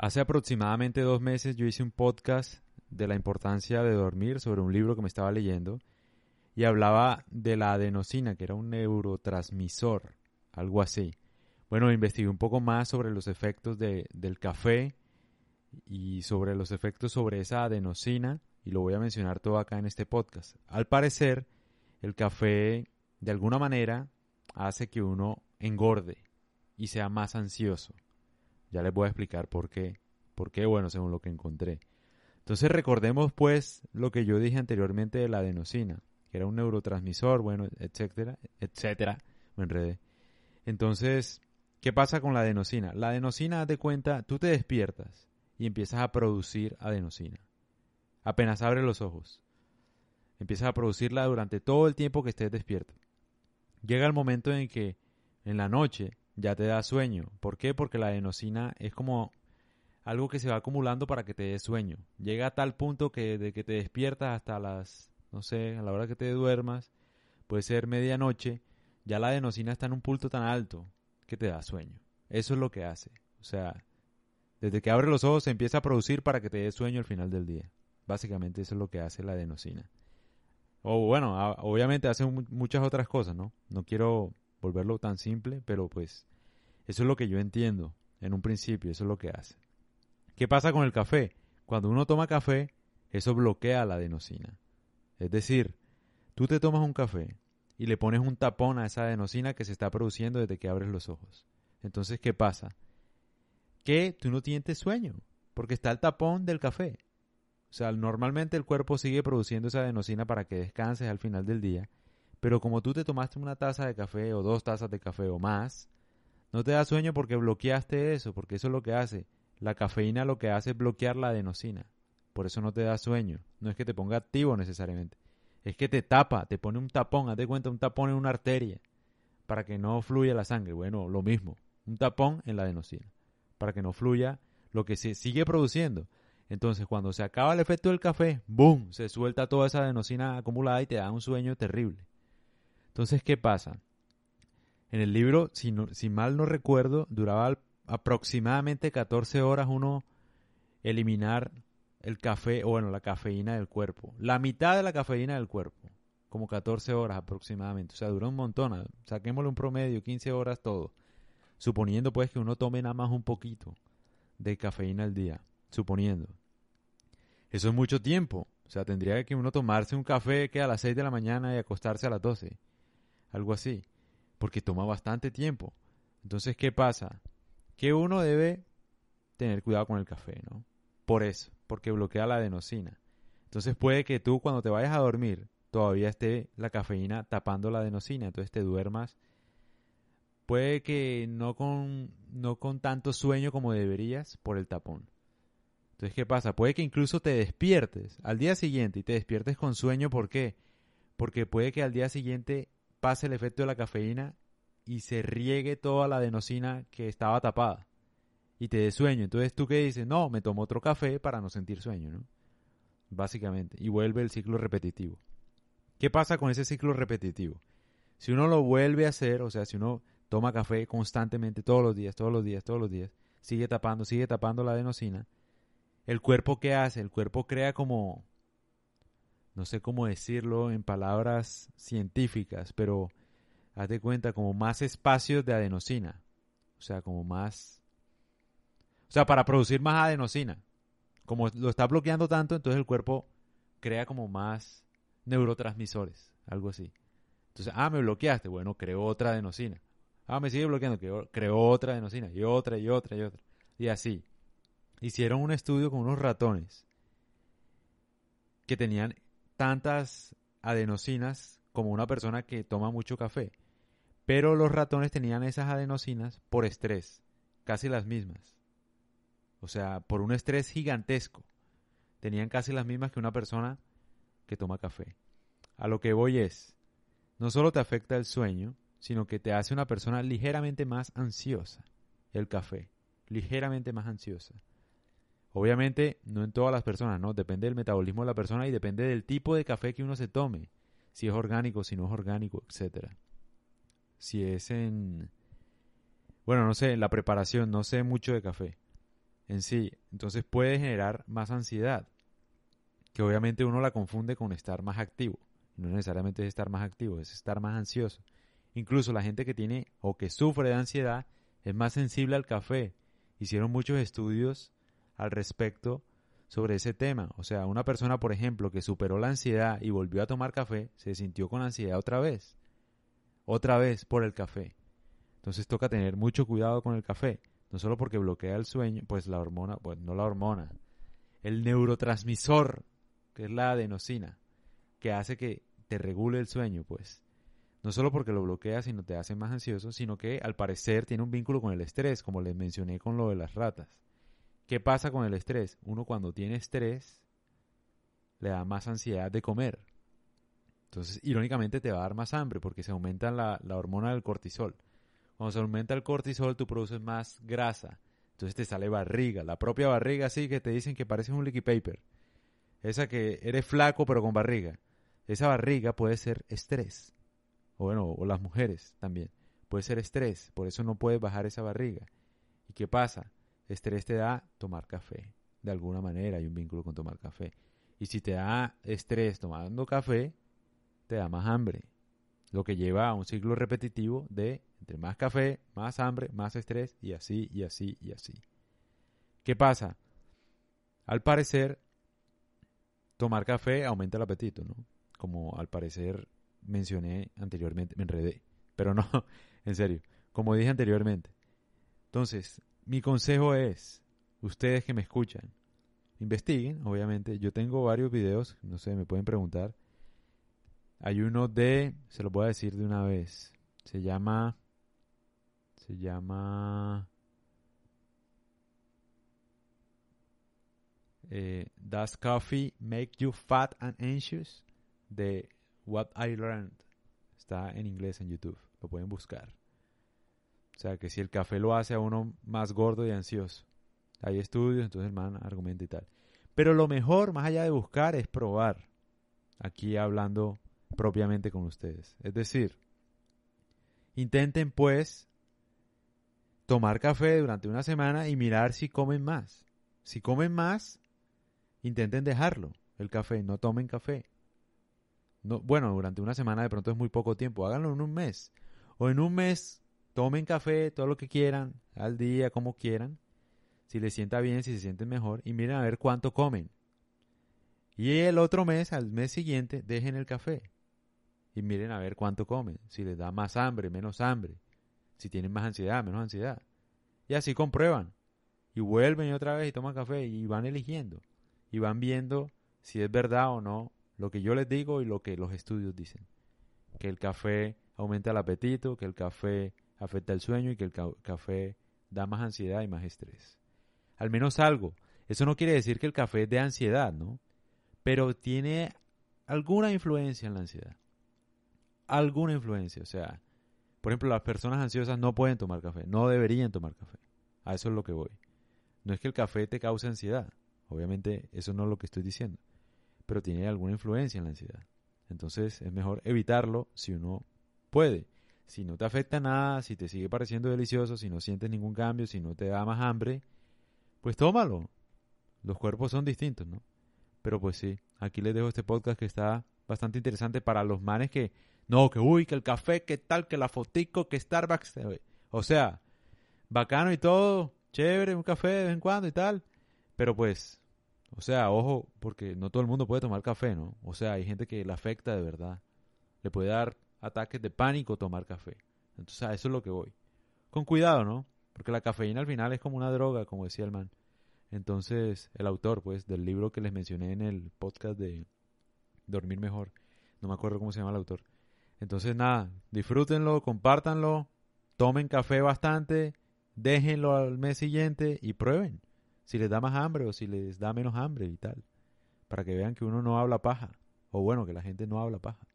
Hace aproximadamente dos meses yo hice un podcast de la importancia de dormir sobre un libro que me estaba leyendo y hablaba de la adenosina, que era un neurotransmisor, algo así. Bueno, investigué un poco más sobre los efectos de, del café y sobre los efectos sobre esa adenosina y lo voy a mencionar todo acá en este podcast. Al parecer, el café de alguna manera hace que uno engorde y sea más ansioso. Ya les voy a explicar por qué. ¿Por qué? Bueno, según lo que encontré. Entonces recordemos pues lo que yo dije anteriormente de la adenosina, que era un neurotransmisor, bueno, etcétera, etcétera. Me enredé. Entonces, ¿qué pasa con la adenosina? La adenosina, de cuenta, tú te despiertas y empiezas a producir adenosina. Apenas abres los ojos. Empiezas a producirla durante todo el tiempo que estés despierto. Llega el momento en que en la noche ya te da sueño. ¿Por qué? Porque la adenosina es como algo que se va acumulando para que te dé sueño. Llega a tal punto que de que te despiertas hasta las, no sé, a la hora que te duermas, puede ser medianoche, ya la adenosina está en un punto tan alto que te da sueño. Eso es lo que hace. O sea, desde que abre los ojos se empieza a producir para que te dé sueño al final del día. Básicamente eso es lo que hace la adenosina. O bueno, obviamente hace muchas otras cosas, ¿no? No quiero volverlo tan simple, pero pues eso es lo que yo entiendo en un principio, eso es lo que hace. ¿Qué pasa con el café? Cuando uno toma café, eso bloquea la adenosina. Es decir, tú te tomas un café y le pones un tapón a esa adenosina que se está produciendo desde que abres los ojos. Entonces, ¿qué pasa? Que tú no tienes sueño, porque está el tapón del café. O sea, normalmente el cuerpo sigue produciendo esa adenosina para que descanses al final del día, pero como tú te tomaste una taza de café o dos tazas de café o más, no te da sueño porque bloqueaste eso, porque eso es lo que hace. La cafeína lo que hace es bloquear la adenosina. Por eso no te da sueño. No es que te ponga activo necesariamente. Es que te tapa, te pone un tapón, haz de cuenta un tapón en una arteria para que no fluya la sangre. Bueno, lo mismo, un tapón en la adenosina para que no fluya lo que se sigue produciendo. Entonces, cuando se acaba el efecto del café, ¡boom! Se suelta toda esa adenosina acumulada y te da un sueño terrible. Entonces, ¿qué pasa? En el libro, si, si mal no recuerdo, duraba aproximadamente 14 horas uno eliminar el café, o bueno, la cafeína del cuerpo. La mitad de la cafeína del cuerpo. Como 14 horas aproximadamente. O sea, dura un montón. Saquémosle un promedio, 15 horas todo. Suponiendo pues que uno tome nada más un poquito de cafeína al día. Suponiendo. Eso es mucho tiempo. O sea, tendría que uno tomarse un café que a las 6 de la mañana y acostarse a las 12. Algo así porque toma bastante tiempo. Entonces, ¿qué pasa? Que uno debe tener cuidado con el café, ¿no? Por eso, porque bloquea la adenosina. Entonces puede que tú cuando te vayas a dormir todavía esté la cafeína tapando la adenosina, entonces te duermas. Puede que no con, no con tanto sueño como deberías por el tapón. Entonces, ¿qué pasa? Puede que incluso te despiertes al día siguiente y te despiertes con sueño. ¿Por qué? Porque puede que al día siguiente pase el efecto de la cafeína y se riegue toda la adenosina que estaba tapada y te dé sueño. Entonces tú qué dices, no, me tomo otro café para no sentir sueño, ¿no? Básicamente, y vuelve el ciclo repetitivo. ¿Qué pasa con ese ciclo repetitivo? Si uno lo vuelve a hacer, o sea, si uno toma café constantemente todos los días, todos los días, todos los días, sigue tapando, sigue tapando la adenosina, el cuerpo qué hace? El cuerpo crea como no sé cómo decirlo en palabras científicas, pero haz de cuenta como más espacios de adenosina. O sea, como más... O sea, para producir más adenosina. Como lo está bloqueando tanto, entonces el cuerpo crea como más neurotransmisores, algo así. Entonces, ah, me bloqueaste, bueno, creo otra adenosina. Ah, me sigue bloqueando, creo otra adenosina, y otra, y otra, y otra. Y así. Hicieron un estudio con unos ratones que tenían tantas adenosinas como una persona que toma mucho café. Pero los ratones tenían esas adenosinas por estrés, casi las mismas. O sea, por un estrés gigantesco. Tenían casi las mismas que una persona que toma café. A lo que voy es, no solo te afecta el sueño, sino que te hace una persona ligeramente más ansiosa, el café, ligeramente más ansiosa. Obviamente, no en todas las personas, ¿no? Depende del metabolismo de la persona y depende del tipo de café que uno se tome. Si es orgánico, si no es orgánico, etcétera. Si es en... Bueno, no sé, la preparación, no sé mucho de café. en sí. Entonces puede generar más ansiedad, que obviamente uno la confunde con estar más activo. No necesariamente es estar más activo, es estar más ansioso. Incluso la gente que tiene o que sufre de ansiedad es más sensible al café. Hicieron muchos estudios al respecto sobre ese tema. O sea, una persona, por ejemplo, que superó la ansiedad y volvió a tomar café, se sintió con ansiedad otra vez. Otra vez por el café. Entonces toca tener mucho cuidado con el café. No solo porque bloquea el sueño, pues la hormona, pues no la hormona, el neurotransmisor, que es la adenosina, que hace que te regule el sueño, pues. No solo porque lo bloquea, sino te hace más ansioso, sino que al parecer tiene un vínculo con el estrés, como les mencioné con lo de las ratas. ¿Qué pasa con el estrés? Uno cuando tiene estrés le da más ansiedad de comer. Entonces, irónicamente te va a dar más hambre porque se aumenta la, la hormona del cortisol. Cuando se aumenta el cortisol, tú produces más grasa. Entonces te sale barriga. La propia barriga, así que te dicen que pareces un liquid paper. Esa que eres flaco pero con barriga. Esa barriga puede ser estrés. O bueno, o las mujeres también. Puede ser estrés. Por eso no puedes bajar esa barriga. ¿Y qué pasa? Estrés te da tomar café. De alguna manera hay un vínculo con tomar café. Y si te da estrés tomando café, te da más hambre. Lo que lleva a un ciclo repetitivo de entre más café, más hambre, más estrés y así y así y así. ¿Qué pasa? Al parecer, tomar café aumenta el apetito, ¿no? Como al parecer mencioné anteriormente, me enredé, pero no, en serio, como dije anteriormente. Entonces, mi consejo es, ustedes que me escuchan, investiguen, obviamente, yo tengo varios videos, no sé, me pueden preguntar. Hay uno de, se lo voy a decir de una vez, se llama se llama... Eh, Does Coffee Make You Fat and Anxious? De What I Learned. Está en inglés en YouTube. Lo pueden buscar. O sea, que si el café lo hace a uno más gordo y ansioso. Hay estudios, entonces el man argumenta y tal. Pero lo mejor, más allá de buscar, es probar. Aquí hablando propiamente con ustedes. Es decir, intenten pues tomar café durante una semana y mirar si comen más. Si comen más, intenten dejarlo, el café, no tomen café. No, bueno, durante una semana de pronto es muy poco tiempo, háganlo en un mes. O en un mes, tomen café, todo lo que quieran, al día, como quieran. Si les sienta bien, si se sienten mejor, y miren a ver cuánto comen. Y el otro mes, al mes siguiente, dejen el café. Y miren a ver cuánto comen. Si les da más hambre, menos hambre si tienen más ansiedad, menos ansiedad. Y así comprueban. Y vuelven otra vez y toman café y van eligiendo. Y van viendo si es verdad o no lo que yo les digo y lo que los estudios dicen. Que el café aumenta el apetito, que el café afecta el sueño y que el café da más ansiedad y más estrés. Al menos algo. Eso no quiere decir que el café dé ansiedad, ¿no? Pero tiene alguna influencia en la ansiedad. Alguna influencia. O sea, por ejemplo, las personas ansiosas no pueden tomar café, no deberían tomar café. A eso es lo que voy. No es que el café te cause ansiedad, obviamente eso no es lo que estoy diciendo, pero tiene alguna influencia en la ansiedad. Entonces es mejor evitarlo si uno puede. Si no te afecta nada, si te sigue pareciendo delicioso, si no sientes ningún cambio, si no te da más hambre, pues tómalo. Los cuerpos son distintos, ¿no? Pero pues sí, aquí les dejo este podcast que está bastante interesante para los manes que no, que uy, que el café, que tal, que la fotico, que Starbucks. Eh, o sea, bacano y todo, chévere, un café de vez en cuando y tal. Pero pues, o sea, ojo, porque no todo el mundo puede tomar café, ¿no? O sea, hay gente que le afecta de verdad. Le puede dar ataques de pánico tomar café. Entonces, a eso es lo que voy. Con cuidado, ¿no? Porque la cafeína al final es como una droga, como decía el man. Entonces, el autor, pues, del libro que les mencioné en el podcast de Dormir Mejor, no me acuerdo cómo se llama el autor, entonces nada, disfrútenlo, compártanlo, tomen café bastante, déjenlo al mes siguiente y prueben si les da más hambre o si les da menos hambre y tal, para que vean que uno no habla paja, o bueno, que la gente no habla paja.